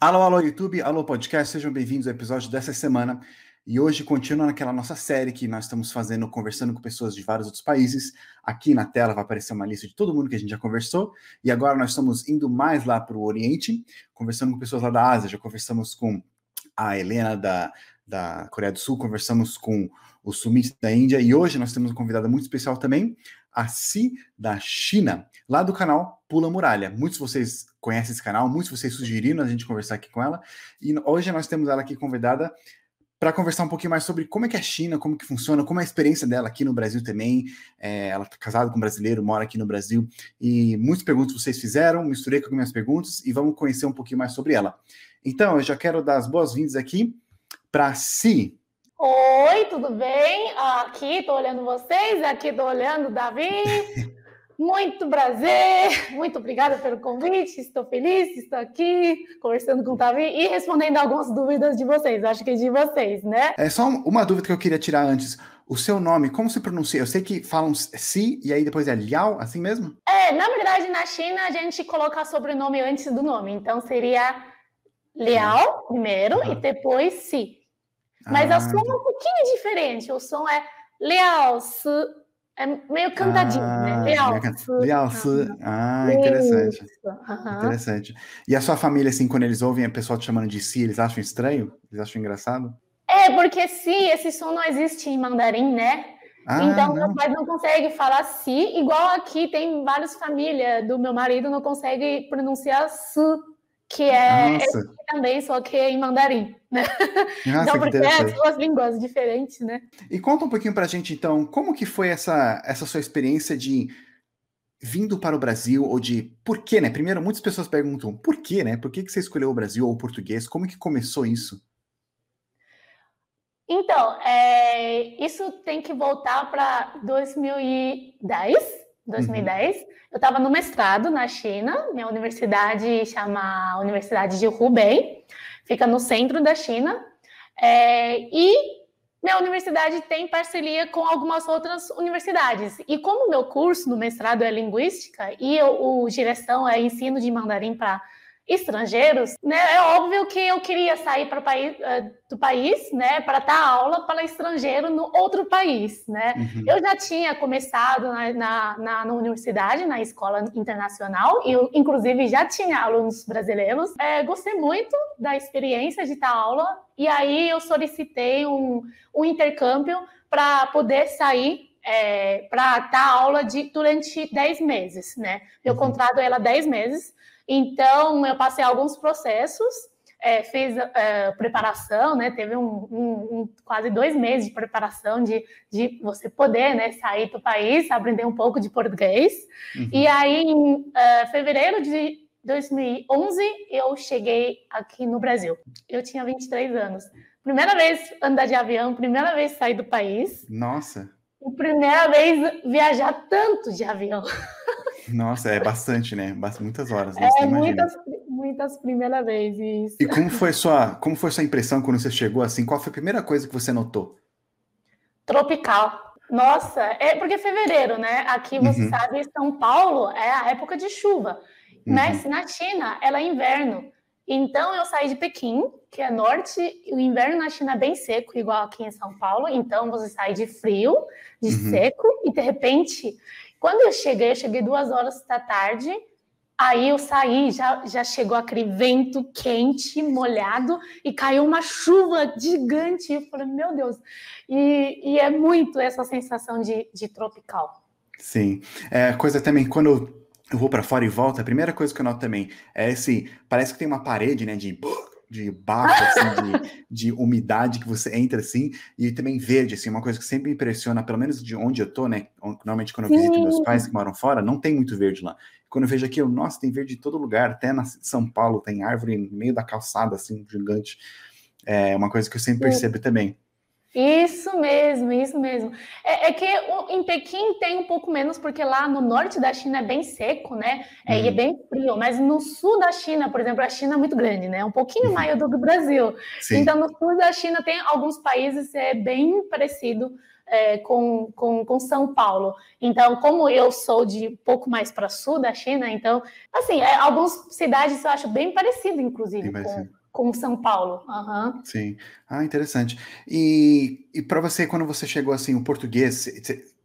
Alô, alô, YouTube, alô, podcast, sejam bem-vindos ao episódio dessa semana. E hoje continua naquela nossa série que nós estamos fazendo, conversando com pessoas de vários outros países. Aqui na tela vai aparecer uma lista de todo mundo que a gente já conversou. E agora nós estamos indo mais lá para o Oriente, conversando com pessoas lá da Ásia. Já conversamos com a Helena da, da Coreia do Sul, conversamos com o Sumit da Índia. E hoje nós temos uma convidada muito especial também, a Si da China, lá do canal Pula Muralha. Muitos de vocês conhecem esse canal, muitos de vocês sugeriram a gente conversar aqui com ela. E hoje nós temos ela aqui convidada para conversar um pouquinho mais sobre como é que é a China, como que funciona, como é a experiência dela aqui no Brasil também. É, ela está casada com um brasileiro, mora aqui no Brasil. E muitas perguntas vocês fizeram, misturei com algumas perguntas e vamos conhecer um pouquinho mais sobre ela. Então, eu já quero dar as boas-vindas aqui para Si. Oi, tudo bem? Aqui estou olhando vocês, aqui estou olhando o Davi. Muito prazer, muito obrigada pelo convite. Estou feliz, estou aqui conversando com o Davi e respondendo algumas dúvidas de vocês. Acho que é de vocês, né? É só uma dúvida que eu queria tirar antes. O seu nome, como se pronuncia? Eu sei que falam Si e aí depois é Liao, assim mesmo? É, na verdade, na China a gente coloca sobrenome antes do nome. Então seria Liao primeiro uhum. e depois Si. Mas ah, o som é um pouquinho diferente. O som é Liao, Si. É meio cantadinho, né? ah, né? Liao, Si. Liao, Si. Ah, interessante. Uhum. Interessante. E a sua família, assim, quando eles ouvem a pessoa te chamando de Si, eles acham estranho? Eles acham engraçado? É, porque Si, esse som não existe em mandarim, né? Ah, então, não. meu pai não consegue falar si, igual aqui tem várias famílias do meu marido não consegue pronunciar su que é também, só que é em mandarim, né? Nossa, então, porque é duas línguas diferentes, né? E conta um pouquinho pra gente, então, como que foi essa, essa sua experiência de vindo para o Brasil, ou de por quê, né? Primeiro, muitas pessoas perguntam, por quê, né? Por que, que você escolheu o Brasil ou o português? Como que começou isso? Então, é, isso tem que voltar para 2010, 2010. Uhum. Eu estava no mestrado na China, minha universidade chama Universidade de Hubei, fica no centro da China, é, e minha universidade tem parceria com algumas outras universidades. E como meu curso no mestrado é linguística e eu, o direção é ensino de mandarim para estrangeiros, né, é óbvio que eu queria sair para o país, uh, do país, né, para dar aula para estrangeiro no outro país, né. Uhum. Eu já tinha começado na, na, na, na, universidade, na escola internacional, e eu, inclusive já tinha alunos brasileiros. É, gostei muito da experiência de dar aula, e aí eu solicitei um, um intercâmbio para poder sair é, para dar aula de, durante 10 meses, né? Meu uhum. contrato era 10 meses, então, eu passei alguns processos, é, fiz é, preparação, né? Teve um, um, um, quase dois meses de preparação de, de você poder né, sair do país, aprender um pouco de português. Uhum. E aí, em uh, fevereiro de 2011, eu cheguei aqui no Brasil. Eu tinha 23 anos. Primeira vez andar de avião, primeira vez sair do país. Nossa! E primeira vez viajar tanto de avião. Nossa, é bastante, né? Muitas horas. Né? É, muitas, muitas primeiras vezes. E como foi sua, como foi sua impressão quando você chegou assim? Qual foi a primeira coisa que você notou? Tropical. Nossa, é porque é fevereiro, né? Aqui você uhum. sabe, São Paulo é a época de chuva. Uhum. Mas na China, ela é inverno. Então eu saí de Pequim, que é norte, o inverno na China é bem seco, igual aqui em São Paulo. Então você sai de frio, de uhum. seco, e de repente quando eu cheguei, eu cheguei duas horas da tarde, aí eu saí, já, já chegou aquele vento quente, molhado, e caiu uma chuva gigante. Eu falei, meu Deus. E, e é muito essa sensação de, de tropical. Sim. É, coisa também, quando eu vou para fora e volto, a primeira coisa que eu noto também é esse. Parece que tem uma parede, né? De de bafo, assim, de, de, umidade que você entra assim, e também verde, assim, uma coisa que sempre me impressiona, pelo menos de onde eu tô, né? Normalmente quando eu visito Sim. meus pais que moram fora, não tem muito verde lá. Quando eu vejo aqui, eu, nossa, tem verde em todo lugar, até na São Paulo tem árvore no meio da calçada, assim, gigante. É uma coisa que eu sempre percebo também. Isso mesmo, isso mesmo. É, é, que em Pequim tem um pouco menos, porque lá no norte da China é bem seco, né? É, uhum. E é bem frio, mas no sul da China, por exemplo, a China é muito grande, né? Um pouquinho uhum. maior do que o Brasil. Sim. Então, no sul da China tem alguns países é bem parecido é, com, com, com, São Paulo. Então, como eu sou de pouco mais para sul da China, então, assim, é, algumas cidades eu acho bem parecido, inclusive, bem parecido. com, com São Paulo. Uhum. Sim. Ah, interessante. E, e para você, quando você chegou assim, o português,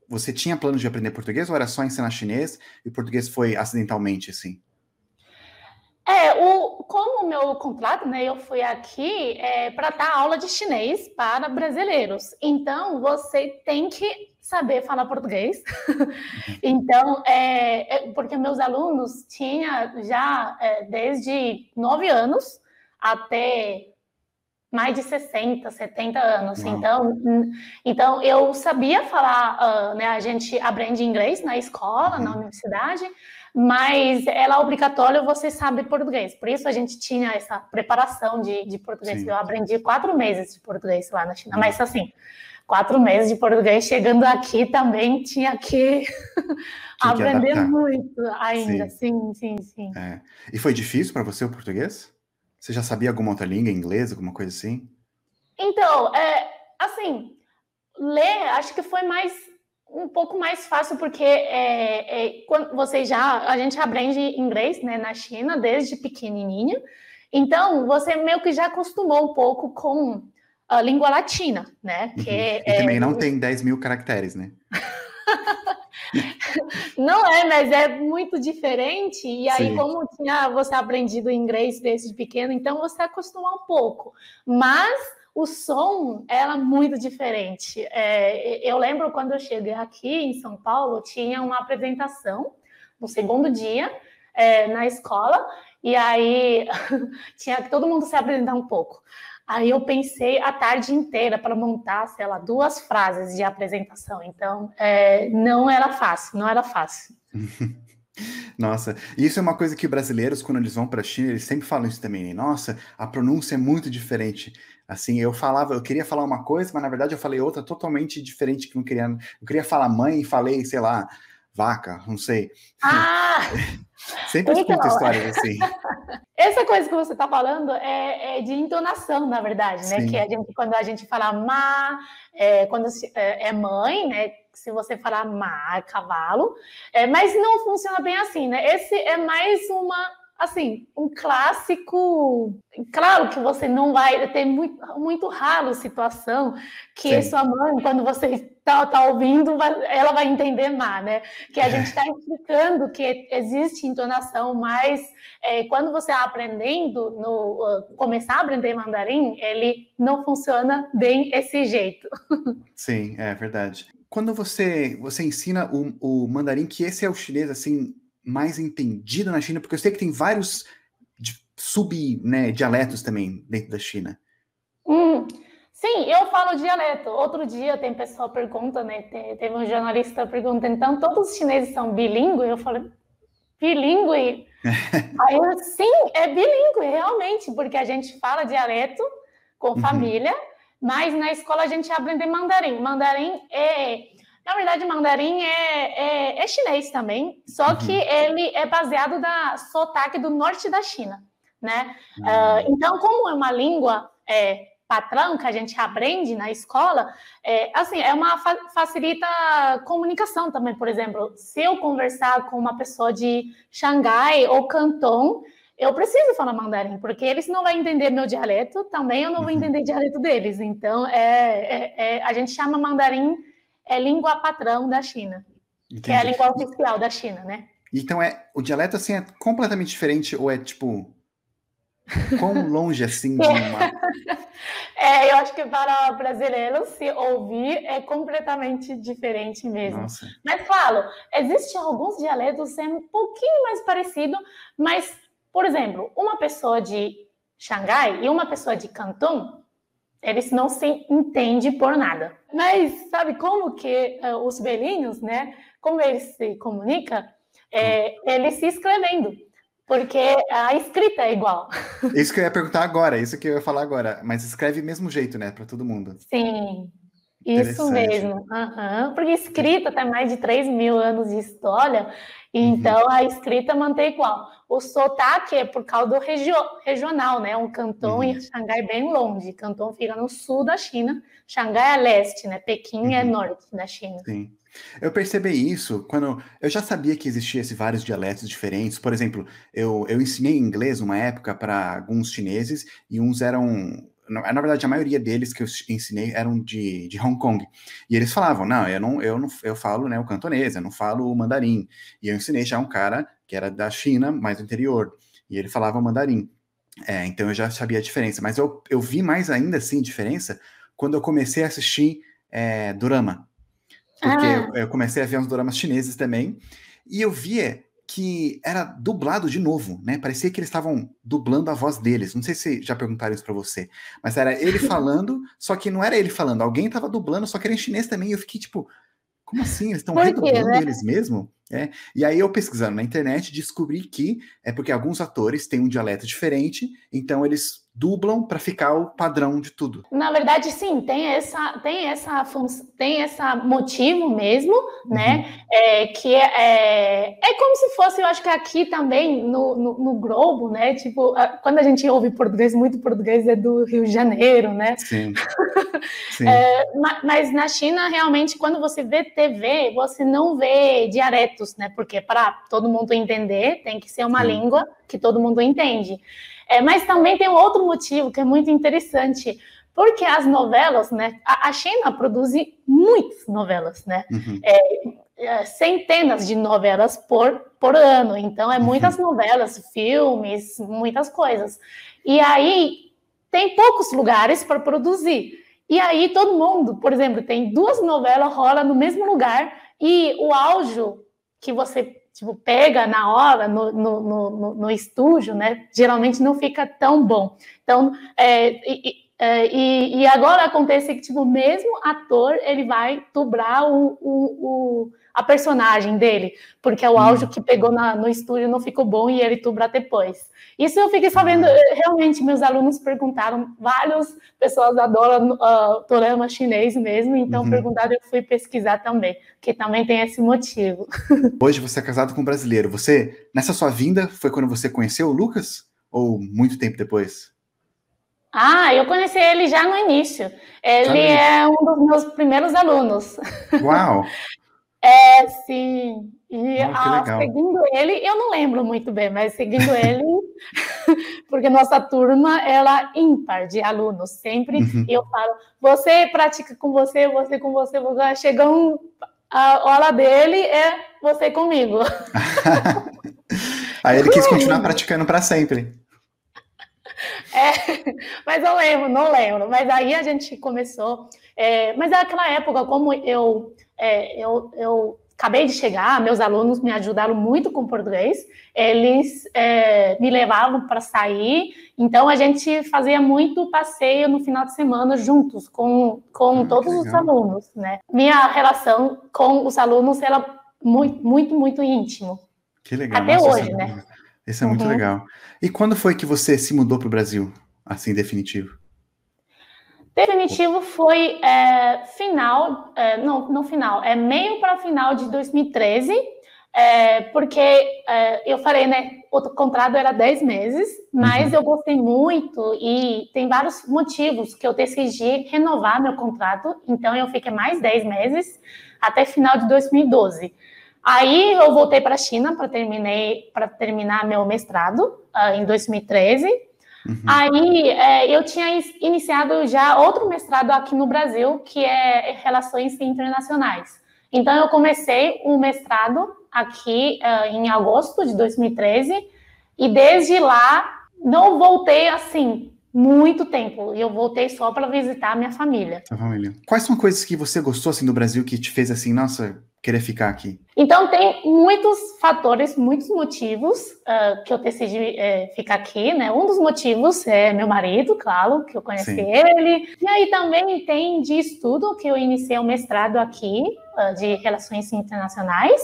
você tinha plano de aprender português ou era só ensinar chinês e o português foi acidentalmente, assim? É, o, como o meu contrato, né, eu fui aqui é, para dar aula de chinês para brasileiros. Então, você tem que saber falar português. então, é, é, porque meus alunos tinham já é, desde nove anos até mais de 60, 70 anos. Então, então, eu sabia falar, uh, né, a gente aprende inglês na escola, uhum. na universidade, mas ela é obrigatório você saber português. Por isso a gente tinha essa preparação de, de português. Sim. Eu aprendi quatro meses de português lá na China, mas assim, quatro meses de português, chegando aqui também tinha que aprender muito ainda. Sim, sim, sim. sim. É. E foi difícil para você o português? Você já sabia alguma outra língua, inglês, alguma coisa assim? Então, é, assim, ler, acho que foi mais um pouco mais fácil porque é, é, quando você já a gente aprende inglês né, na China desde pequenininha, então você meio que já acostumou um pouco com a língua latina, né? Que uhum. e é, também não tem 10 mil caracteres, né? não é, mas é muito diferente. E aí, Sim. como tinha você aprendido inglês desde pequeno, então você acostumou um pouco. Mas o som era muito diferente. É, eu lembro quando eu cheguei aqui em São Paulo, tinha uma apresentação no segundo dia é, na escola, e aí tinha que todo mundo se apresentar um pouco. Aí eu pensei a tarde inteira para montar, sei lá, duas frases de apresentação. Então, é, não era fácil, não era fácil. Nossa, isso é uma coisa que brasileiros, quando eles vão para a China, eles sempre falam isso também. Né? Nossa, a pronúncia é muito diferente. Assim, eu falava, eu queria falar uma coisa, mas na verdade eu falei outra totalmente diferente que não queria. Eu queria falar mãe e falei, sei lá, vaca, não sei. Ah! Sempre então, escuto histórias assim. Essa coisa que você está falando é, é, de entonação, na verdade, né? Sim. Que a gente, quando a gente fala má, é, quando é, é mãe, né? Se você falar má, é cavalo, é, mas não funciona bem assim, né? Esse é mais uma assim, um clássico. Claro que você não vai ter muito, muito raro situação que Sim. sua mãe, quando você está tá ouvindo, ela vai entender mal, né? Que a gente está explicando que existe entonação, mas é, quando você está aprendendo, no, uh, começar a aprender mandarim, ele não funciona bem esse jeito. Sim, é verdade. Quando você, você ensina o, o mandarim, que esse é o chinês, assim, mais entendido na China? Porque eu sei que tem vários sub-dialetos né, também dentro da China. Hum, sim, eu falo dialeto. Outro dia tem pessoal pergunta, né? Teve um jornalista perguntando, então todos os chineses são bilíngues? Eu falei, bilíngue? Aí eu, sim, é bilíngue, realmente, porque a gente fala dialeto com uhum. família, mas na escola a gente aprende mandarim. Mandarim é na verdade, mandarim é, é, é chinês também, só uhum. que ele é baseado na sotaque do norte da China, né? Uhum. Uh, então, como é uma língua é, patrão que a gente aprende na escola, é, assim, é uma fa facilita a comunicação também. Por exemplo, se eu conversar com uma pessoa de Xangai ou Canton, eu preciso falar mandarim, porque eles não vão entender meu dialeto, também eu não vou uhum. entender o dialeto deles. Então, é, é, é a gente chama mandarim é língua padrão da China, Entendi. que é a língua oficial da China, né? Então é o dialeto assim é completamente diferente ou é tipo quão longe assim de uma É, eu acho que para brasileiros se ouvir é completamente diferente mesmo. Nossa. Mas claro, existem alguns dialetos é um pouquinho mais parecido, mas por exemplo, uma pessoa de Xangai e uma pessoa de Canton eles não se entendem por nada. Mas sabe como que uh, os velhinhos, né? Como eles se comunicam? É, eles se escrevendo, porque a escrita é igual. Isso que eu ia perguntar agora, isso que eu ia falar agora. Mas escreve mesmo jeito, né? Para todo mundo. Sim, isso mesmo. Uhum. Porque escrita tem mais de 3 mil anos de história, então uhum. a escrita mantém igual. O sotaque é por causa do regio, regional, né? Um cantão uhum. em Xangai bem longe. Cantão fica no sul da China, Xangai é leste, né? Pequim é uhum. é norte da China. Sim. Eu percebi isso quando eu já sabia que existia esses vários dialetos diferentes. Por exemplo, eu, eu ensinei inglês uma época para alguns chineses e uns eram na, verdade, a maioria deles que eu ensinei eram de, de Hong Kong. E eles falavam, não, eu não, eu não, eu falo, né, o cantonês, eu não falo o mandarim. E eu ensinei já um cara que era da China, mais do interior, e ele falava mandarim. É, então eu já sabia a diferença, mas eu, eu vi mais ainda assim diferença quando eu comecei a assistir é, Dorama. Porque ah. eu, eu comecei a ver uns doramas chineses também, e eu via que era dublado de novo, né? Parecia que eles estavam dublando a voz deles. Não sei se já perguntaram isso para você, mas era ele falando, só que não era ele falando, alguém estava dublando, só que era em chinês também. E eu fiquei tipo, como assim? Eles estão redublando né? eles mesmo? É. E aí eu pesquisando na internet descobri que é porque alguns atores têm um dialeto diferente, então eles dublam para ficar o padrão de tudo. Na verdade, sim, tem essa, tem essa, tem essa motivo mesmo, né? Uhum. É, que é, é, é como se fosse, eu acho que aqui também no, no, no, Globo, né? Tipo, quando a gente ouve português, muito português é do Rio de Janeiro, né? Sim. sim. É, mas na China, realmente, quando você vê TV, você não vê dialetos, né? Porque para todo mundo entender, tem que ser uma sim. língua que todo mundo entende. É, mas também tem um outro motivo que é muito interessante, porque as novelas, né? A, a China produz muitas novelas, né? Uhum. É, é, centenas de novelas por, por ano. Então, é muitas uhum. novelas, filmes, muitas coisas. E aí, tem poucos lugares para produzir. E aí, todo mundo, por exemplo, tem duas novelas rola no mesmo lugar e o áudio que você tipo, pega na hora, no, no, no, no estúdio, né? Geralmente não fica tão bom. Então, é, e, é, e, e, agora acontece que, tipo, mesmo ator, ele vai dublar o, o, o a personagem dele, porque é o áudio que pegou na, no estúdio não ficou bom e ele tubra depois. Isso eu fiquei sabendo, realmente, meus alunos perguntaram, várias pessoas adoram uh, dorama chinês mesmo, então uhum. perguntaram, eu fui pesquisar também, que também tem esse motivo. Hoje você é casado com um brasileiro, você, nessa sua vinda, foi quando você conheceu o Lucas? Ou muito tempo depois? Ah, eu conheci ele já no início. Ele é um dos meus primeiros alunos. Uau! É, sim. E oh, seguindo ele, eu não lembro muito bem, mas seguindo ele, porque nossa turma ela é ímpar de alunos, sempre uhum. eu falo, você pratica com você, você com você, você chega um, a hora dele é você comigo. Aí ele quis continuar praticando para sempre. É, mas eu lembro, não lembro. Mas aí a gente começou. É, mas naquela época, como eu é, eu, eu acabei de chegar, meus alunos me ajudaram muito com português, eles é, me levavam para sair, então a gente fazia muito passeio no final de semana juntos com, com ah, todos os alunos, né? Minha relação com os alunos era muito, muito, muito íntimo. Que legal. Até Nossa, hoje, né? Isso é muito uhum. legal. E quando foi que você se mudou para o Brasil, assim, definitivo? Definitivo foi é, final, é, não, no final, é meio para final de 2013, é, porque é, eu falei, né, o contrato era 10 meses, mas uhum. eu gostei muito e tem vários motivos que eu decidi renovar meu contrato, então eu fiquei mais 10 meses até final de 2012. Aí eu voltei para a China para terminar meu mestrado uh, em 2013. Uhum. Aí é, eu tinha iniciado já outro mestrado aqui no Brasil, que é Relações Internacionais. Então eu comecei o um mestrado aqui uh, em agosto de 2013 e desde lá não voltei assim muito tempo. Eu voltei só para visitar a minha família. A família. Quais são coisas que você gostou assim do Brasil que te fez assim, nossa, querer ficar aqui? Então, tem muitos fatores, muitos motivos uh, que eu decidi uh, ficar aqui, né? Um dos motivos é meu marido, claro, que eu conheci Sim. ele. E aí também tem de estudo, que eu iniciei o um mestrado aqui, uh, de Relações Internacionais.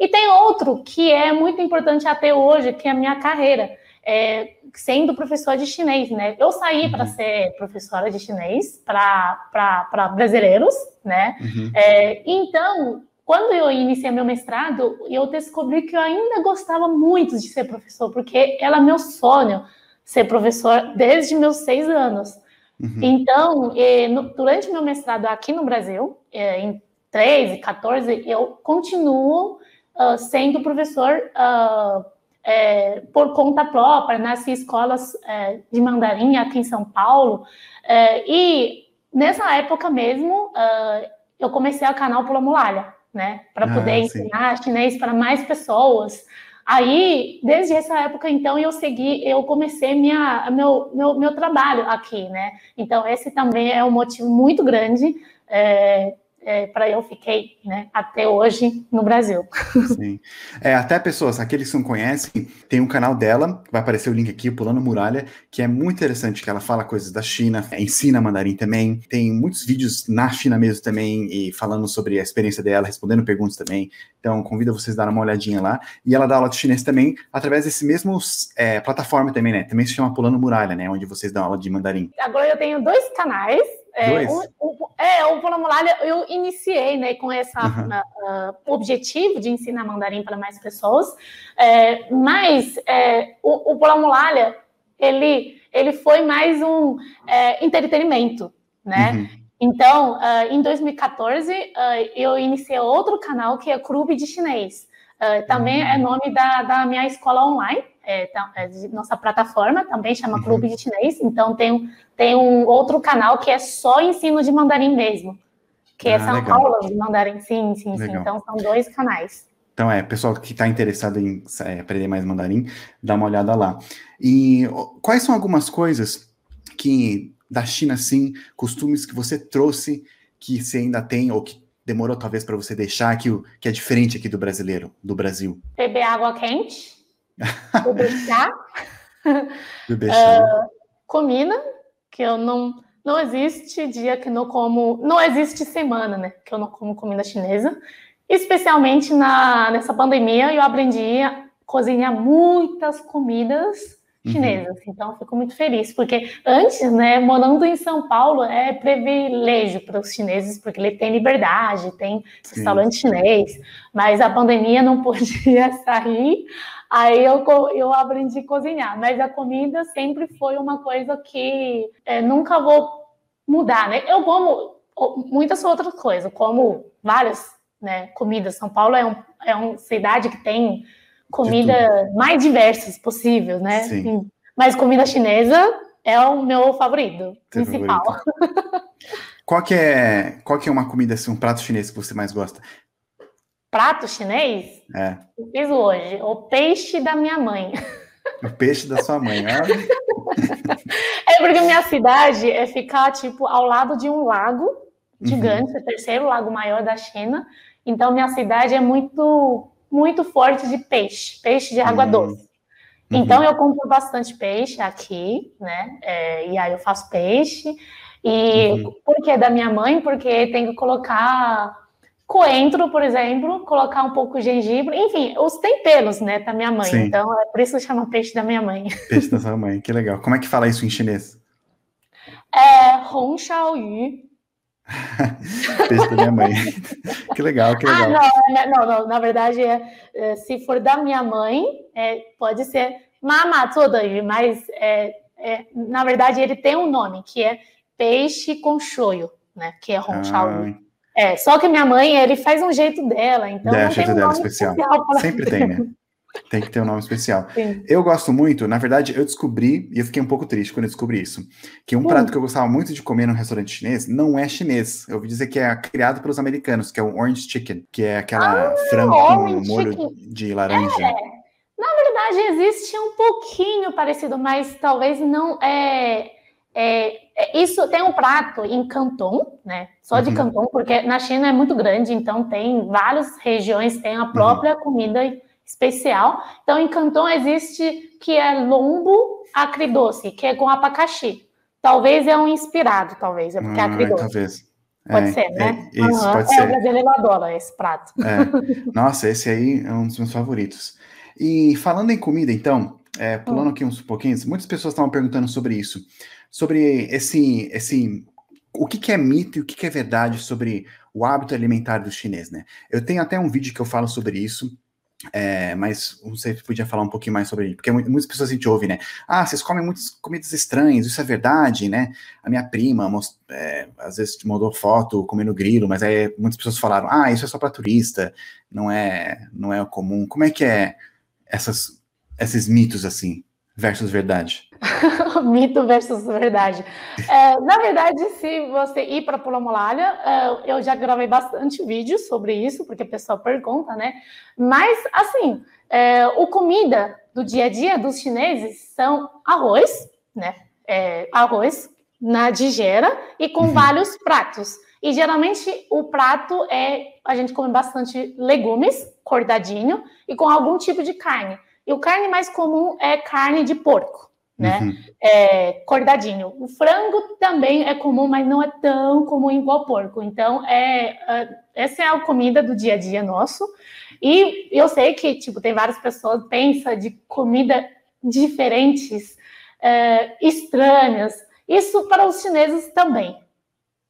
E tem outro que é muito importante até hoje, que é a minha carreira. É, sendo professora de chinês, né? Eu saí uhum. para ser professora de chinês para brasileiros, né? Uhum. É, então, quando eu iniciei meu mestrado, eu descobri que eu ainda gostava muito de ser professor, porque era meu sonho ser professor desde meus seis anos. Uhum. Então, eh, durante meu mestrado aqui no Brasil, eh, em 13, 14, eu continuo uh, sendo professor uh, é, por conta própria nas escolas de mandarim aqui em São Paulo. E nessa época mesmo, uh, eu comecei o canal Pula Muralha, né? Para poder ah, ensinar chinês para mais pessoas. Aí, desde essa época, então, eu segui, eu comecei minha, meu, meu, meu trabalho aqui, né? Então, esse também é um motivo muito grande é, é, para eu fiquei né, até hoje no Brasil. Sim. É, até pessoas, aqueles que não conhecem, tem um canal dela, vai aparecer o link aqui, Pulando Muralha, que é muito interessante, que ela fala coisas da China, ensina mandarim também, tem muitos vídeos na China mesmo também, e falando sobre a experiência dela, respondendo perguntas também. Então, convido vocês a dar uma olhadinha lá. E ela dá aula de chinês também, através desse mesmo é, plataforma também, né? Também se chama Pulando Muralha, né? Onde vocês dão aula de mandarim. Agora eu tenho dois canais é, o, o, é, o eu iniciei né, com esse uhum. uh, objetivo de ensinar mandarim para mais pessoas, é, mas é, o, o Pulamulalha, ele, ele foi mais um é, entretenimento, né? Uhum. Então, uh, em 2014, uh, eu iniciei outro canal que é Clube de Chinês. Também uhum. é nome da, da minha escola online, é, é, de nossa plataforma, também chama uhum. Clube de Chinês. Então, tem, tem um outro canal que é só ensino de mandarim mesmo, que ah, são legal. aulas de mandarim. Sim, sim, legal. sim. Então, são dois canais. Então, é, pessoal que está interessado em é, aprender mais mandarim, dá uma olhada lá. E quais são algumas coisas que, da China, sim, costumes que você trouxe, que você ainda tem, ou que demorou talvez para você deixar, que, que é diferente aqui do brasileiro, do Brasil? Beber água quente Beber chá. Beber chá. Uh, comida, que eu não. Não existe dia que não como. Não existe semana, né? Que eu não como comida chinesa. Especialmente na, nessa pandemia, eu aprendi a cozinhar muitas comidas. Chinesas. Uhum. Então, fico muito feliz, porque antes, né, morando em São Paulo, é privilégio para os chineses, porque ele tem liberdade, tem Sim. restaurante chinês, mas a pandemia não podia sair. Aí eu, eu aprendi a cozinhar, mas a comida sempre foi uma coisa que é, nunca vou mudar, né? Eu como muitas outras coisas, como várias né, comidas. São Paulo é, um, é uma cidade que tem comida mais diversas possíveis, né? Sim. Mas comida chinesa é o meu favorito, Seu principal. Favorito. Qual que é, qual que é uma comida, assim, um prato chinês que você mais gosta? prato chinês? É. Eu fiz hoje. O peixe da minha mãe. O peixe da sua mãe, olha. é porque minha cidade é ficar, tipo, ao lado de um lago gigante, uhum. o terceiro lago maior da China. Então, minha cidade é muito, muito forte de peixe, peixe de água uhum. doce. Então, uhum. eu compro bastante peixe aqui, né? É, e aí eu faço peixe. E uhum. por que da minha mãe? Porque tem que colocar coentro, por exemplo, colocar um pouco de gengibre, enfim, os temperos, né, da minha mãe. Sim. Então, é por isso que chama peixe da minha mãe. Peixe da sua mãe, que legal. Como é que fala isso em chinês? É Hong Shao Yu. peixe da minha mãe. que legal, que legal. Ah, não, não, não, na verdade, é, é, se for da minha mãe, é, pode ser Mama Yu, mas é, é, na verdade ele tem um nome, que é peixe com shoyu, né, que é Hong ah. É, só que minha mãe, ele faz um jeito dela, então é, não jeito tem um dela especial. especial Sempre tem, né? Tem que ter um nome especial. Sim. Eu gosto muito, na verdade, eu descobri, e eu fiquei um pouco triste quando eu descobri isso, que um hum. prato que eu gostava muito de comer num restaurante chinês não é chinês. Eu ouvi dizer que é criado pelos americanos, que é o orange chicken, que é aquela ah, frango com molho chicken. de laranja. É. Na verdade, existe um pouquinho parecido, mas talvez não é é, é, isso tem um prato em Canton, né? Só de uhum. Canton, porque na China é muito grande, então tem várias regiões tem a própria uhum. comida especial. Então em Canton existe que é lombo acridoce, que é com abacaxi. Talvez é um inspirado, talvez, é porque é ah, acridoce. Talvez. Pode é, ser, né? É, isso, uhum. pode é, ser. o brasileiro adora esse prato. É. Nossa, esse aí é um dos meus favoritos. E falando em comida, então, é, pulando hum. aqui uns pouquinhos, muitas pessoas estavam perguntando sobre isso sobre esse, esse o que, que é mito e o que, que é verdade sobre o hábito alimentar do chinês, né? Eu tenho até um vídeo que eu falo sobre isso, é, mas se podia falar um pouquinho mais sobre isso, porque muitas pessoas a gente ouve, né? Ah, vocês comem muitas comidas estranhas, isso é verdade, né? A minha prima, most, é, às vezes, mandou foto comendo grilo, mas aí muitas pessoas falaram, ah, isso é só para turista, não é, não é comum. Como é que é essas, esses mitos assim? Versus verdade? Mito versus verdade. É, na verdade, se você ir para Pulamolalha, é, eu já gravei bastante vídeos sobre isso, porque o pessoal pergunta, né? Mas, assim, é, o comida do dia a dia dos chineses são arroz, né? É, arroz na digera e com uhum. vários pratos. E geralmente o prato é a gente come bastante legumes, cordadinho, e com algum tipo de carne. E o carne mais comum é carne de porco, né? Uhum. É, cordadinho. O frango também é comum, mas não é tão comum igual porco. Então, é, é, essa é a comida do dia a dia nosso. E eu sei que, tipo, tem várias pessoas que pensam de comida diferentes, é, estranhas. Isso para os chineses também.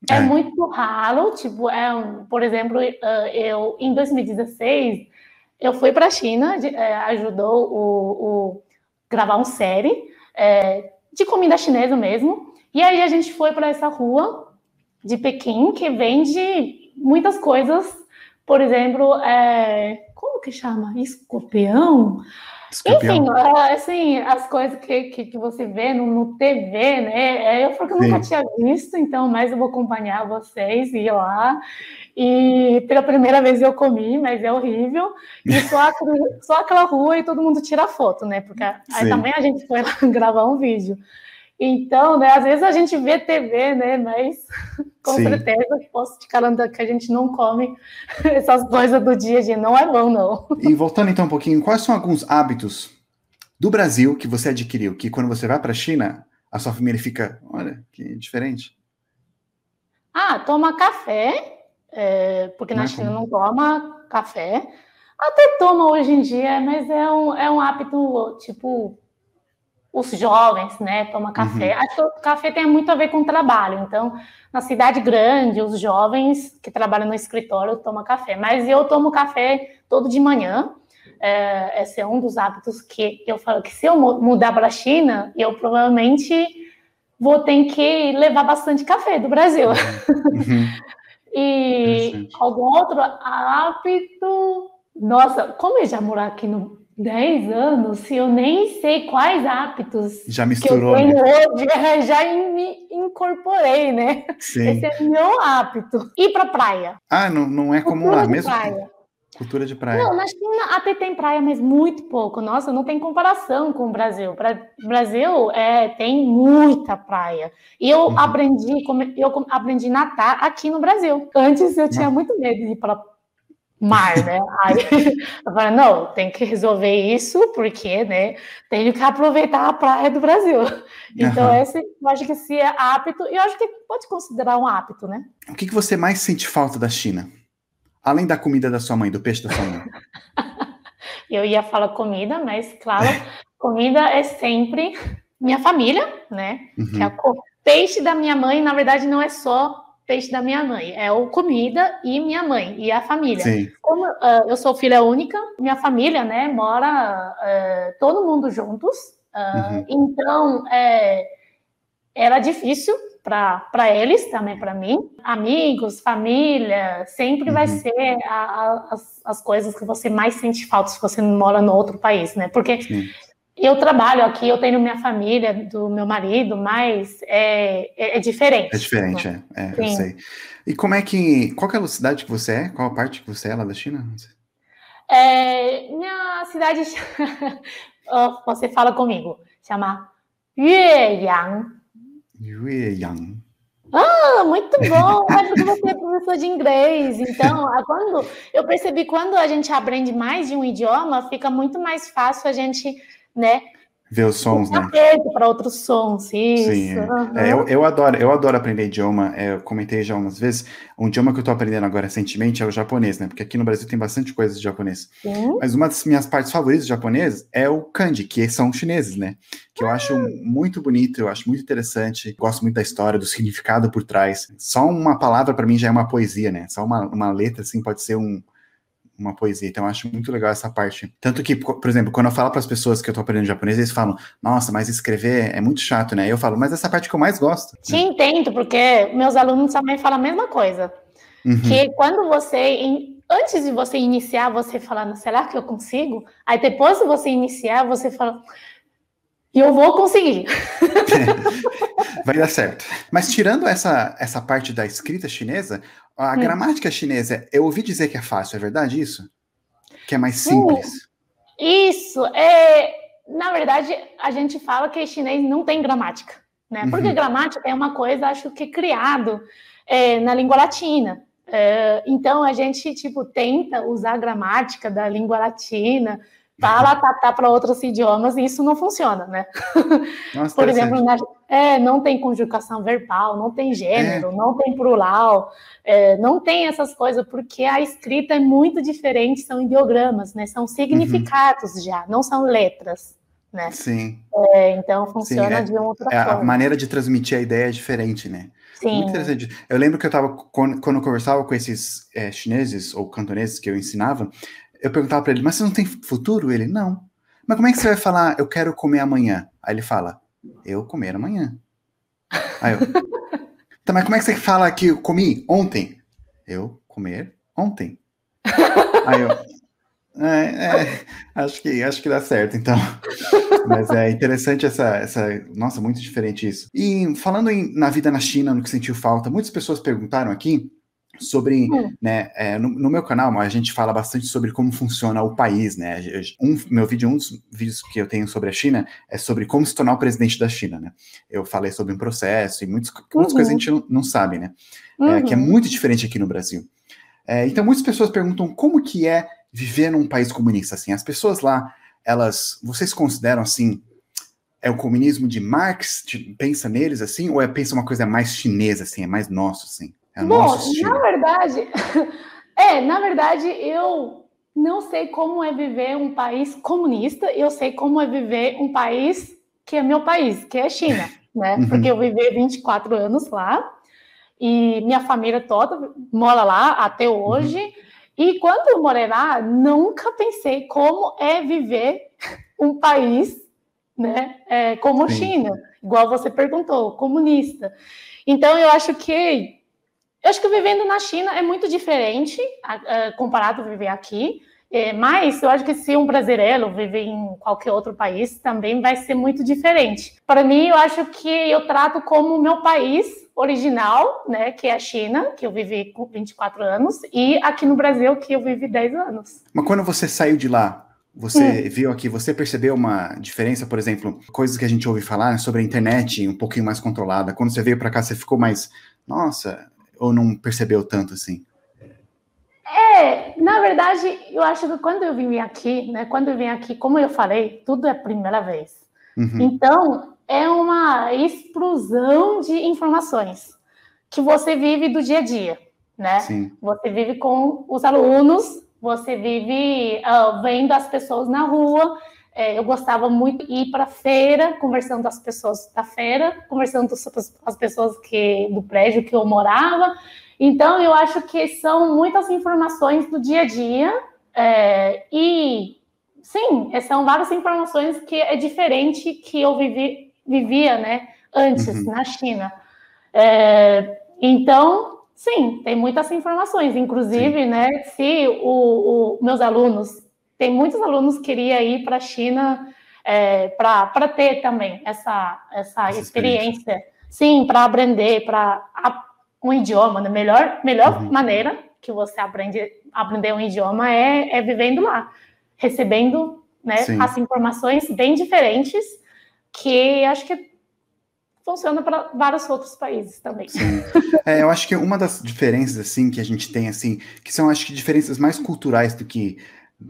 É, é muito raro, tipo, é, por exemplo, eu em 2016 eu fui para a China, é, ajudou o, o, gravar uma série é, de comida chinesa mesmo. E aí a gente foi para essa rua de Pequim que vende muitas coisas, por exemplo, é, como que chama? Escorpião? Enfim, assim, as coisas que, que, que você vê no, no, TV, né? É, eu falei que eu nunca tinha visto, então, mas eu vou acompanhar vocês e ir lá. E pela primeira vez eu comi, mas é horrível. E só, só aquela rua e todo mundo tira foto, né? Porque aí também a gente foi lá gravar um vídeo. Então, né, às vezes a gente vê TV, né, mas com Sim. certeza posso te garantir que a gente não come essas coisas do dia a dia, não é bom, não. E voltando então um pouquinho, quais são alguns hábitos do Brasil que você adquiriu, que quando você vai para a China, a sua família fica, olha, que diferente? Ah, toma café, é, porque não na é China não toma café. Até toma hoje em dia, mas é um, é um hábito, tipo, os jovens, né, tomam café. Uhum. Acho que o café tem muito a ver com o trabalho. Então, na cidade grande, os jovens que trabalham no escritório tomam café. Mas eu tomo café todo de manhã. É, esse é um dos hábitos que eu falo que se eu mudar para a China, eu provavelmente vou ter que levar bastante café do Brasil. Uhum. e algum outro hábito? Nossa, como eu já moro aqui no 10 anos, se eu nem sei quais hábitos já misturou, que eu tenho né? hoje, já me incorporei, né? Sim. Esse é meu hábito. Ir para praia. Ah, não, não é comum lá mesmo? Praia. Cultura de praia. Não, na China até tem praia, mas muito pouco. Nossa, não tem comparação com o Brasil. O Brasil é, tem muita praia. E eu uhum. aprendi, eu aprendi nadar aqui no Brasil. Antes eu tinha muito medo de ir para mar, né? Aí eu falei, não, tem que resolver isso, porque, né, tenho que aproveitar a praia do Brasil. Então, uhum. esse, eu acho que esse é hábito, e eu acho que pode considerar um hábito, né? O que, que você mais sente falta da China? Além da comida da sua mãe, do peixe da sua mãe. eu ia falar comida, mas, claro, comida é sempre minha família, né? Uhum. Que é o peixe da minha mãe, na verdade, não é só peixe da minha mãe. É o comida e minha mãe e a família. Sim. Como uh, eu sou filha única, minha família, né, mora uh, todo mundo juntos. Uh, uhum. Então, é, era difícil para eles, também para mim. Amigos, família, sempre uhum. vai ser a, a, as, as coisas que você mais sente falta se você mora no outro país, né? Porque Sim eu trabalho aqui, eu tenho minha família, do meu marido, mas é, é, é diferente. É diferente, né? é, é eu sei. E como é que. Qual é a cidade que você é? Qual a parte que você é lá da China? É, minha cidade. você fala comigo, chama Yueyang. Yueyang. Ah, muito bom! É porque você é professor de inglês. Então, quando eu percebi quando a gente aprende mais de um idioma, fica muito mais fácil a gente né? Ver os sons, né? Para outros sons, isso. Sim, é. É, eu, eu, adoro, eu adoro aprender idioma. É, eu comentei já umas vezes. Um idioma que eu estou aprendendo agora recentemente é o japonês, né? Porque aqui no Brasil tem bastante coisa de japonês. Sim. Mas uma das minhas partes favoritas de japonês é o kanji, que são chineses, né? Que eu acho ah. muito bonito, eu acho muito interessante. Gosto muito da história, do significado por trás. Só uma palavra para mim já é uma poesia, né? Só uma, uma letra assim pode ser um uma poesia. Então, eu acho muito legal essa parte. Tanto que, por exemplo, quando eu falo para as pessoas que eu estou aprendendo japonês, eles falam, nossa, mas escrever é muito chato, né? Eu falo, mas essa parte que eu mais gosto. Te entendo, porque meus alunos também falam a mesma coisa. Uhum. Que quando você, antes de você iniciar, você fala, será que eu consigo? Aí depois de você iniciar, você fala, eu vou conseguir. Vai dar certo. Mas tirando essa, essa parte da escrita chinesa, a hum. gramática chinesa, eu ouvi dizer que é fácil, é verdade isso? Que é mais simples. isso. É, na verdade, a gente fala que chinês não tem gramática, né? Porque uhum. gramática é uma coisa, acho que criado é, na língua latina. É, então a gente tipo tenta usar a gramática da língua latina para tá para outros idiomas e isso não funciona, né? Nossa, Por exemplo, na, é, não tem conjugação verbal, não tem gênero, é. não tem plural, é, não tem essas coisas, porque a escrita é muito diferente, são ideogramas, né? São significados uhum. já, não são letras. Né? Sim. É, então funciona Sim, é, de outra é, forma. A maneira de transmitir a ideia é diferente, né? Sim. Muito interessante. Eu lembro que eu estava, quando, quando eu conversava com esses é, chineses ou cantoneses que eu ensinava, eu perguntava para ele, mas você não tem futuro? Ele, não. Mas como é que você vai falar, eu quero comer amanhã? Aí ele fala, eu comer amanhã. Aí eu, tá, mas como é que você fala que eu comi ontem? Eu comer ontem. Aí eu, é, é, acho que acho que dá certo, então. Mas é interessante essa, essa. Nossa, muito diferente isso. E falando em, na vida na China, no que sentiu falta, muitas pessoas perguntaram aqui sobre, hum. né, é, no, no, meu canal a gente fala bastante sobre como funciona o país, né, um, meu vídeo, um dos vídeos que eu tenho sobre a China é sobre como se tornar o presidente da China, né, eu falei sobre um processo e muitos, muitas uhum. coisas a gente não, não sabe, né, uhum. é, que é uhum. muito diferente aqui no Brasil. É, então muitas pessoas perguntam como que é viver num país comunista, assim, as pessoas lá, elas, vocês consideram assim, é o comunismo de Marx, pensa neles assim, ou é pensa uma coisa mais chinesa, assim, é mais nosso, assim? É Bom, na verdade, é, na verdade, eu não sei como é viver um país comunista, eu sei como é viver um país que é meu país, que é a China, né? Uhum. Porque eu vivi 24 anos lá e minha família toda mora lá até hoje. Uhum. E quando eu morei lá, nunca pensei como é viver um país, né, é, como Sim. China, igual você perguntou, comunista. Então eu acho que eu acho que vivendo na China é muito diferente comparado a viver aqui. É, mas eu acho que se um brasileiro viver em qualquer outro país, também vai ser muito diferente. Para mim, eu acho que eu trato como meu país original, né, que é a China, que eu vivi com 24 anos, e aqui no Brasil, que eu vivi 10 anos. Mas quando você saiu de lá, você hum. viu aqui, você percebeu uma diferença, por exemplo, coisas que a gente ouve falar sobre a internet um pouquinho mais controlada. Quando você veio para cá, você ficou mais, nossa, ou não percebeu tanto assim? É, na verdade, eu acho que quando eu vim aqui, né, quando eu vim aqui, como eu falei, tudo é a primeira vez. Uhum. Então, é uma explosão de informações que você vive do dia a dia, né? Sim. Você vive com os alunos, você vive uh, vendo as pessoas na rua, é, eu gostava muito de ir para a feira, conversando com as pessoas da feira, conversando com as pessoas que, do prédio que eu morava. Então, eu acho que são muitas informações do dia a dia. É, e, sim, são várias informações que é diferente que eu vivi, vivia né, antes, uhum. na China. É, então, sim, tem muitas informações. Inclusive, né, se o, o meus alunos tem muitos alunos que queriam ir para a China é, para ter também essa, essa, essa experiência. experiência. Sim, para aprender, para um idioma, né? melhor, melhor uhum. maneira que você aprende aprender um idioma é, é vivendo lá, recebendo né, as informações bem diferentes que acho que funciona para vários outros países também. É, eu acho que uma das diferenças assim que a gente tem assim, que são acho que diferenças mais culturais do que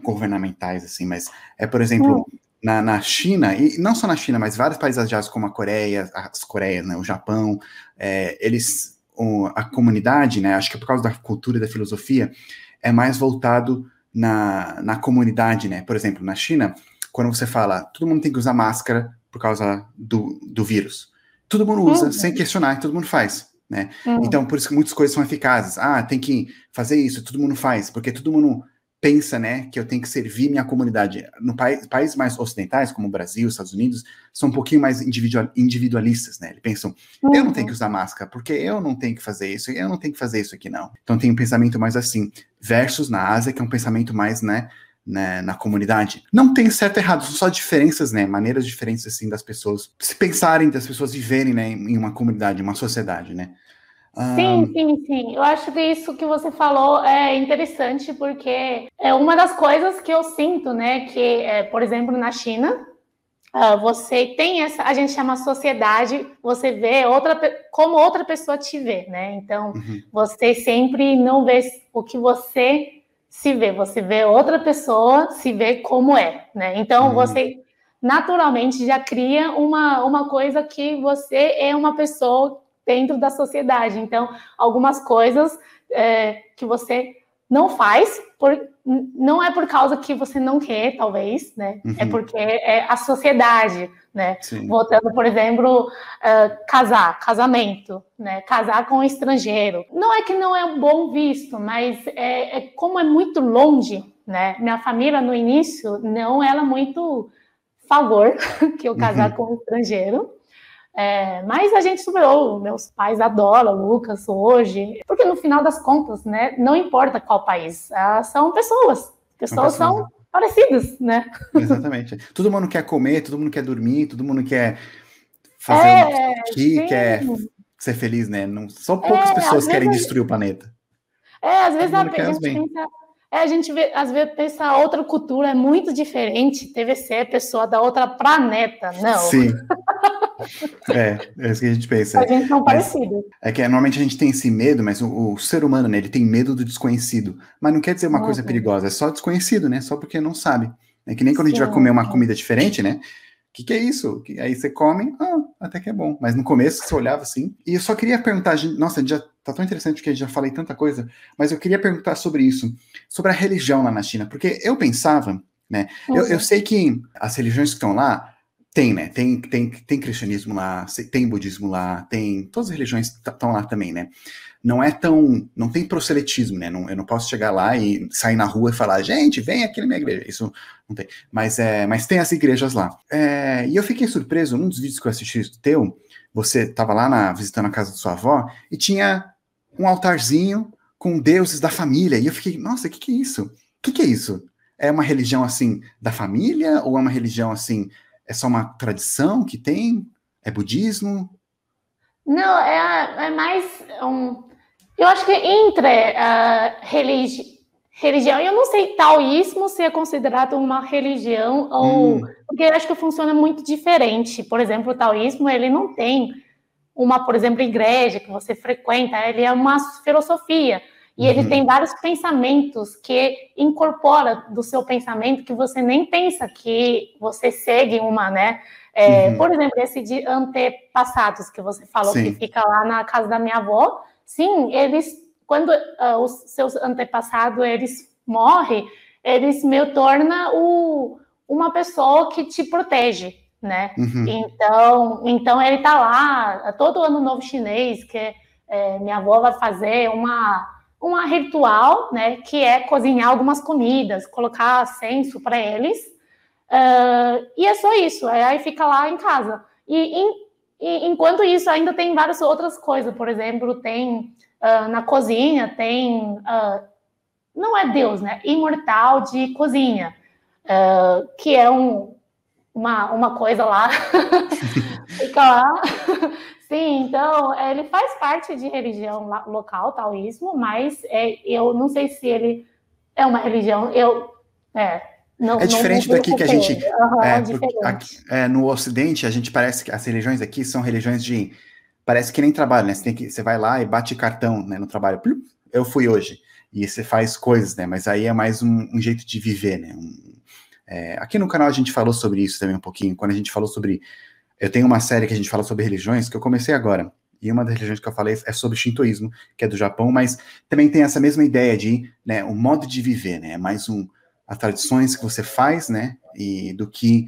governamentais, assim, mas é, por exemplo, na, na China, e não só na China, mas vários países asiáticos como a Coreia, as Coreias, né, o Japão, é, eles, o, a comunidade, né, acho que é por causa da cultura e da filosofia, é mais voltado na, na comunidade, né? Por exemplo, na China, quando você fala, todo mundo tem que usar máscara por causa do, do vírus. Todo mundo usa, uhum. sem questionar, todo mundo faz. Né? Uhum. Então, por isso que muitas coisas são eficazes. Ah, tem que fazer isso, todo mundo faz, porque todo mundo pensa, né, que eu tenho que servir minha comunidade. No país, países mais ocidentais, como o Brasil, Estados Unidos, são um pouquinho mais individual, individualistas, né? Eles pensam, uhum. eu não tenho que usar máscara, porque eu não tenho que fazer isso, eu não tenho que fazer isso aqui, não. Então tem um pensamento mais assim, versus na Ásia, que é um pensamento mais, né, né, na comunidade. Não tem certo e errado, são só diferenças, né, maneiras diferentes, assim, das pessoas se pensarem, das pessoas viverem, né, em uma comunidade, uma sociedade, né. Sim, sim, sim. Eu acho que isso que você falou é interessante porque é uma das coisas que eu sinto, né? Que, é, por exemplo, na China, uh, você tem essa, a gente chama sociedade, você vê outra como outra pessoa te vê, né? Então, uhum. você sempre não vê o que você se vê, você vê outra pessoa se vê como é, né? Então, uhum. você naturalmente já cria uma, uma coisa que você é uma pessoa dentro da sociedade. Então, algumas coisas é, que você não faz, por, não é por causa que você não quer, talvez, né? É uhum. É porque é a sociedade, né? Sim. Voltando, por exemplo, uh, casar, casamento, né? Casar com um estrangeiro. Não é que não é um bom visto, mas é, é como é muito longe, né? Minha família, no início, não era muito favor que eu casar uhum. com um estrangeiro. É, mas a gente superou, meus pais adoram o Lucas hoje, porque no final das contas, né, não importa qual país, ah, são pessoas, pessoas são né? parecidas, né? Exatamente. todo mundo quer comer, todo mundo quer dormir, todo mundo quer fazer é, um quer ser feliz, né? Não, só poucas é, pessoas querem destruir o planeta. É, às vezes a, a gente pensa, é, a gente vê, às vezes pensa outra cultura é muito diferente, deve ser pessoa da outra planeta, não. Sim. É, é isso que a gente pensa. A gente são parecidos. É que normalmente a gente tem esse medo, mas o, o, ser humano, né, ele tem medo do desconhecido. Mas não quer dizer uma coisa perigosa, é só desconhecido, né? Só porque não sabe. É que nem quando Sim. a gente vai comer uma comida diferente, né? O que, que é isso? Aí você come, ah, até que é bom. Mas no começo você olhava assim. E eu só queria perguntar, gente, nossa, já tá tão interessante que já falei tanta coisa, mas eu queria perguntar sobre isso, sobre a religião lá na China, porque eu pensava, né? Eu, eu uhum. sei que as religiões que estão lá, tem, né? Tem, tem, tem cristianismo lá, tem budismo lá, tem. Todas as religiões estão lá também, né? Não é tão. Não tem proselitismo, né? Não, eu não posso chegar lá e sair na rua e falar, gente, vem aqui na minha igreja. Isso não tem. Mas, é, mas tem as igrejas lá. É, e eu fiquei surpreso, num dos vídeos que eu assisti teu, você estava lá na, visitando a casa da sua avó e tinha um altarzinho com deuses da família. E eu fiquei, nossa, o que, que é isso? O que, que é isso? É uma religião assim da família ou é uma religião assim é só uma tradição que tem? É budismo? Não, é, é mais um. Eu acho que entre uh, religi religião, eu não sei taoísmo se é considerado uma religião ou. Hum. Porque eu acho que funciona muito diferente. Por exemplo, o taoísmo, ele não tem uma, por exemplo, igreja que você frequenta, ele é uma filosofia. E uhum. ele tem vários pensamentos que incorpora do seu pensamento que você nem pensa que você segue uma, né? É, uhum. Por exemplo, esse de antepassados que você falou sim. que fica lá na casa da minha avó. Sim, eles, quando uh, os seus antepassados eles morrem, eles me torna o, uma pessoa que te protege, né? Uhum. Então, então ele tá lá todo ano novo chinês que é, minha avó vai fazer uma uma ritual, né, que é cozinhar algumas comidas, colocar censo para eles, uh, e é só isso, aí fica lá em casa. E, em, e, enquanto isso, ainda tem várias outras coisas, por exemplo, tem uh, na cozinha, tem, uh, não é Deus, né, imortal de cozinha, que é um, uma, uma coisa lá, fica lá Sim, então ele faz parte de religião local, taoísmo, mas é, eu não sei se ele é uma religião. Eu é, não, é diferente não daqui que a gente. Uhum, é, aqui, é, no Ocidente, a gente parece que as religiões aqui são religiões de. Parece que nem trabalho, né? Você, tem que, você vai lá e bate cartão né, no trabalho. Eu fui hoje. E você faz coisas, né? Mas aí é mais um, um jeito de viver, né? Um, É, aqui no canal a gente falou sobre isso também um pouquinho, quando a gente falou sobre. Eu tenho uma série que a gente fala sobre religiões, que eu comecei agora. E uma das religiões que eu falei é sobre o Shintoísmo, que é do Japão, mas também tem essa mesma ideia de, né, um modo de viver, né? É mais um as tradições que você faz, né? E do que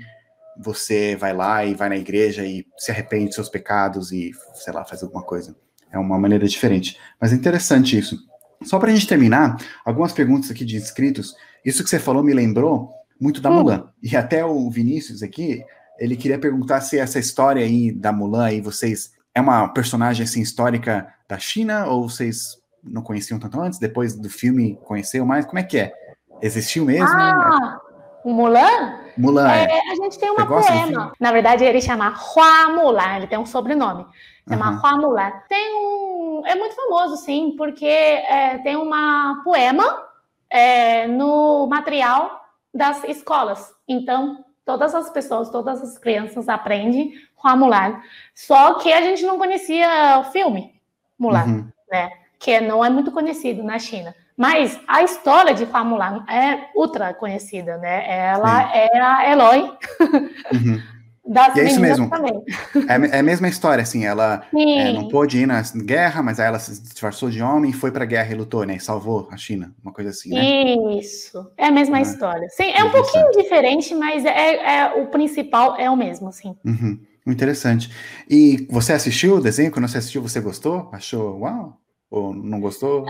você vai lá e vai na igreja e se arrepende dos seus pecados e, sei lá, faz alguma coisa. É uma maneira diferente. Mas é interessante isso. Só para a gente terminar, algumas perguntas aqui de inscritos. Isso que você falou me lembrou muito da hum. Mulan. E até o Vinícius aqui, ele queria perguntar se essa história aí da Mulan aí, vocês é uma personagem assim histórica da China ou vocês não conheciam tanto antes, depois do filme conheceu mais? Como é que é? Existiu mesmo? Ah, o Mulan? Mulan. É, é. A gente tem uma poema. Na verdade, ele chama Hua Mulan, ele tem um sobrenome. Chama uhum. Hua Mulan. Tem um. É muito famoso, sim, porque é, tem uma poema é, no material das escolas. Então, todas as pessoas, todas as crianças aprendem Hua Mulan. Só que a gente não conhecia o filme Mulan, uhum. né? Que não é muito conhecido na China. Mas a história de Mulan é ultra conhecida, né? Ela Sim. é a Eloy uhum. das e é isso mesmo. também. É, é, a mesma história, assim, ela é, não pôde ir na guerra, mas aí ela se disfarçou de homem, foi pra guerra e lutou, né? E salvou a China, uma coisa assim, né? Isso, é a mesma ah, história. Sim, é um pouquinho diferente, mas é, é, o principal é o mesmo, sim. Uhum. Interessante. E você assistiu o desenho? Quando você assistiu, você gostou? Achou, uau? Ou não gostou? Uh,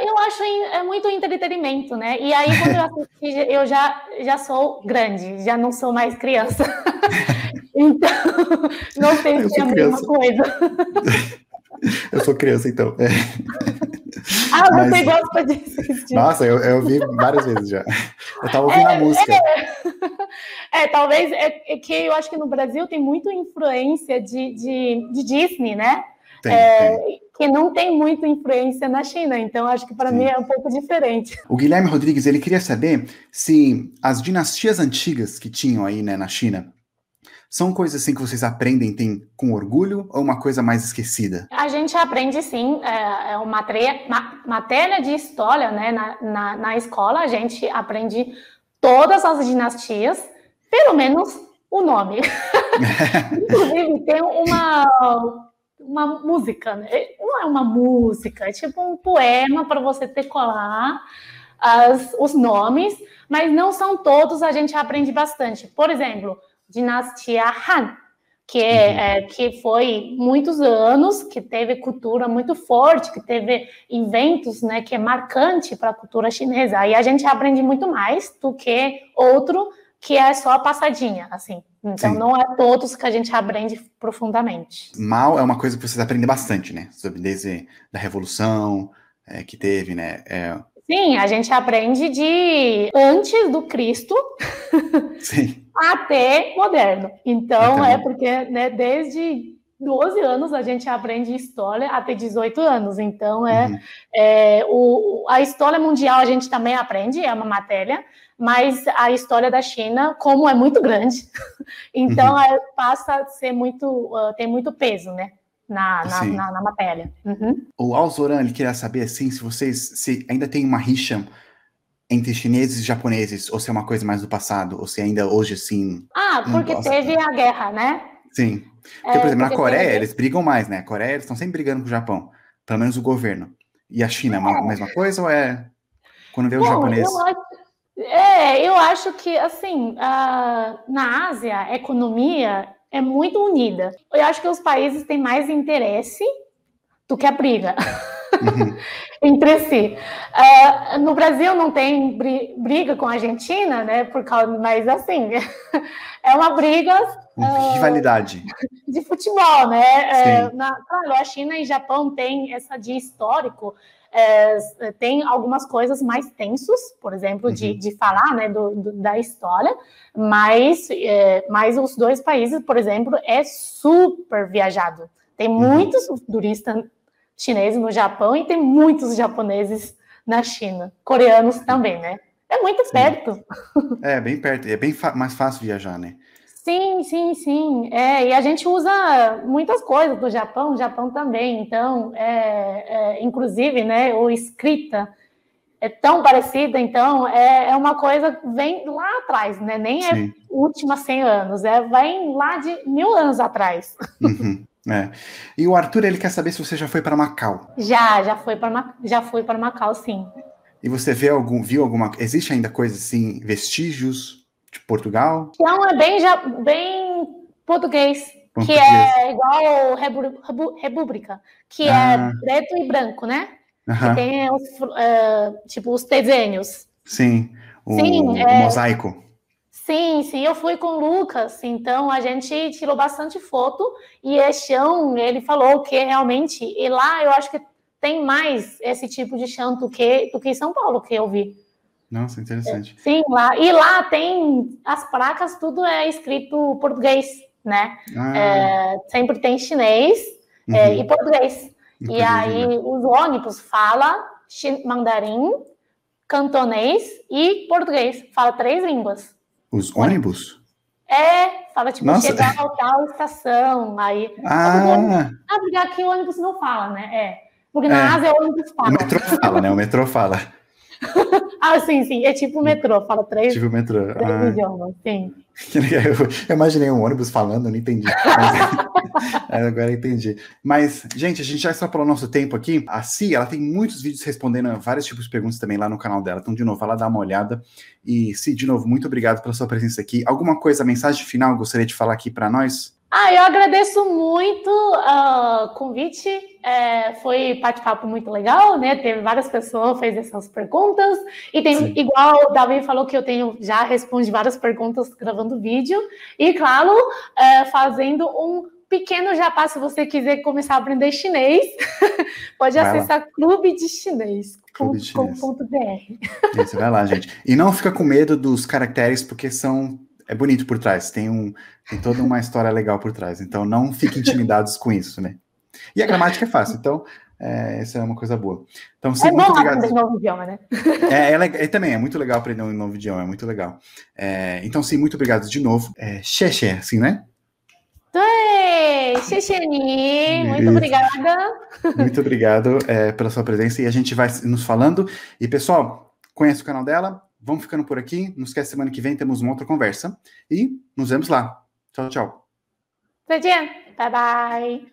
eu acho é muito entretenimento, né? E aí, quando eu assisti, eu já, já sou grande, já não sou mais criança. então, não sei se é a mesma coisa. eu sou criança, então. É. Ah, Mas... você gosta de assistir. Nossa, eu, eu vi várias vezes já. Eu tava ouvindo é, a música. É, é talvez é, é, que eu acho que no Brasil tem muita influência de, de, de Disney, né? Tem, é, tem que não tem muita influência na China. Então, acho que para mim é um pouco diferente. O Guilherme Rodrigues, ele queria saber se as dinastias antigas que tinham aí né, na China são coisas assim que vocês aprendem tem, com orgulho ou uma coisa mais esquecida? A gente aprende sim, é, é uma ma, matéria de história, né? Na, na, na escola a gente aprende todas as dinastias, pelo menos o nome. Inclusive, tem uma uma música, né? não é uma música, é tipo um poema para você decolar as, os nomes, mas não são todos, a gente aprende bastante. Por exemplo, dinastia Han, que, é, uhum. é, que foi muitos anos, que teve cultura muito forte, que teve inventos, né, que é marcante para a cultura chinesa. Aí a gente aprende muito mais do que outro que é só a passadinha, assim. Então Sim. não é todos que a gente aprende profundamente. Mal é uma coisa que vocês aprendem bastante, né? Sobre desde da revolução é, que teve, né? É... Sim, a gente aprende de antes do Cristo até moderno. Então, então, é porque né, desde 12 anos a gente aprende história até 18 anos. Então, é, uhum. é o, a história mundial a gente também aprende, é uma matéria, mas a história da China, como é muito grande, então uhum. É, passa a ser muito, uh, tem muito peso, né? Na, na, na, na, matéria. Uhum. O Alzoran, ele queria saber, assim, se vocês se ainda tem uma rixa entre chineses e japoneses, ou se é uma coisa mais do passado, ou se ainda hoje, assim... Ah, porque teve a guerra, né? Sim. Porque, por é, exemplo, na Coreia, teve... eles brigam mais, né? A Coreia, eles estão sempre brigando com o Japão, pelo menos o governo. E a China, é a mesma coisa, ou é... Quando vê o japonês... Eu acho é, eu acho que, assim, a, na Ásia, a economia é muito unida. Eu acho que os países têm mais interesse do que a briga uhum. entre si. Uh, no Brasil não tem briga com a Argentina, né? Por causa, mas assim, é uma briga. Uh, Rivalidade. De futebol, né? Uh, na, claro, a China e o Japão têm essa de histórico é, tem algumas coisas mais tensos, por exemplo, uhum. de, de falar né, do, do, da história, mas, é, mas os dois países, por exemplo, é super viajado. Tem uhum. muitos turistas chineses no Japão e tem muitos japoneses na China, coreanos também, né? É muito Sim. perto. É, bem perto. É bem mais fácil viajar, né? Sim, sim, sim. É, e a gente usa muitas coisas do Japão, o Japão também. Então, é, é, inclusive, né, o escrita é tão parecida, então é, é uma coisa que vem lá atrás, né? Nem é Sim. é última 100 anos, é vem lá de mil anos atrás. Uhum, é. E o Arthur ele quer saber se você já foi para Macau. Já, já foi para já fui para Macau, sim. E você vê algum, viu alguma, existe ainda coisa assim, vestígios de Portugal? Não, é bem já bem português, português. que é igual República, que é ah. é preto e branco, né? Que tem os, uh, tipo os desenhos. Sim, o, sim, o é... mosaico. Sim, sim, eu fui com o Lucas, então a gente tirou bastante foto e é chão, ele falou que realmente, e lá eu acho que tem mais esse tipo de chão do que, do que em São Paulo, que eu vi. Nossa, interessante. É, sim, lá, e lá tem as placas, tudo é escrito português, né? Ah. É, sempre tem chinês é, uhum. é, e português. Entendi. E aí os ônibus fala mandarim, cantonês e português. Fala três línguas. Os ônibus? É, fala tipo, Nossa. chegar a tal estação, aí... Ah! Ah, porque aqui o ônibus não fala, né? É, porque na é. Ásia o ônibus fala. O metrô fala, né? O metrô fala. ah, sim, sim. É tipo o metrô, fala três, tipo metrô. três ah. idiomas, sim. Eu, imaginei um ônibus falando, não entendi. Mas, agora entendi. Mas, gente, a gente já está pelo nosso tempo aqui. A Si, ela tem muitos vídeos respondendo a vários tipos de perguntas também lá no canal dela. Então, de novo, vai lá dar uma olhada. E, Si, de novo, muito obrigado pela sua presença aqui. Alguma coisa, mensagem final, gostaria de falar aqui para nós? Ah, eu agradeço muito o convite. É, foi bate-papo muito legal, né? Teve várias pessoas fez essas perguntas. E tem, Sim. igual o Davi falou que eu tenho já respondi várias perguntas gravando vídeo. E, claro, é, fazendo um pequeno jabá, se você quiser começar a aprender chinês, pode vai acessar lá. clube de chinês. Isso, vai lá, gente. E não fica com medo dos caracteres, porque são é bonito por trás, tem, um, tem toda uma história legal por trás. Então não fiquem intimidados com isso, né? E a gramática é fácil, então é, essa é uma coisa boa. Então, sim, é muito bom obrigado. aprender um novo idioma, né? É, é, é, também, é muito legal aprender um novo idioma, é muito legal. É, então, sim, muito obrigado de novo. É, xexé, assim, né? Xexeni, muito obrigada. Muito obrigado é, pela sua presença e a gente vai nos falando. E pessoal, conhece o canal dela? Vamos ficando por aqui. Não esquece, semana que vem temos uma outra conversa. E nos vemos lá. Tchau, tchau. Bye bye.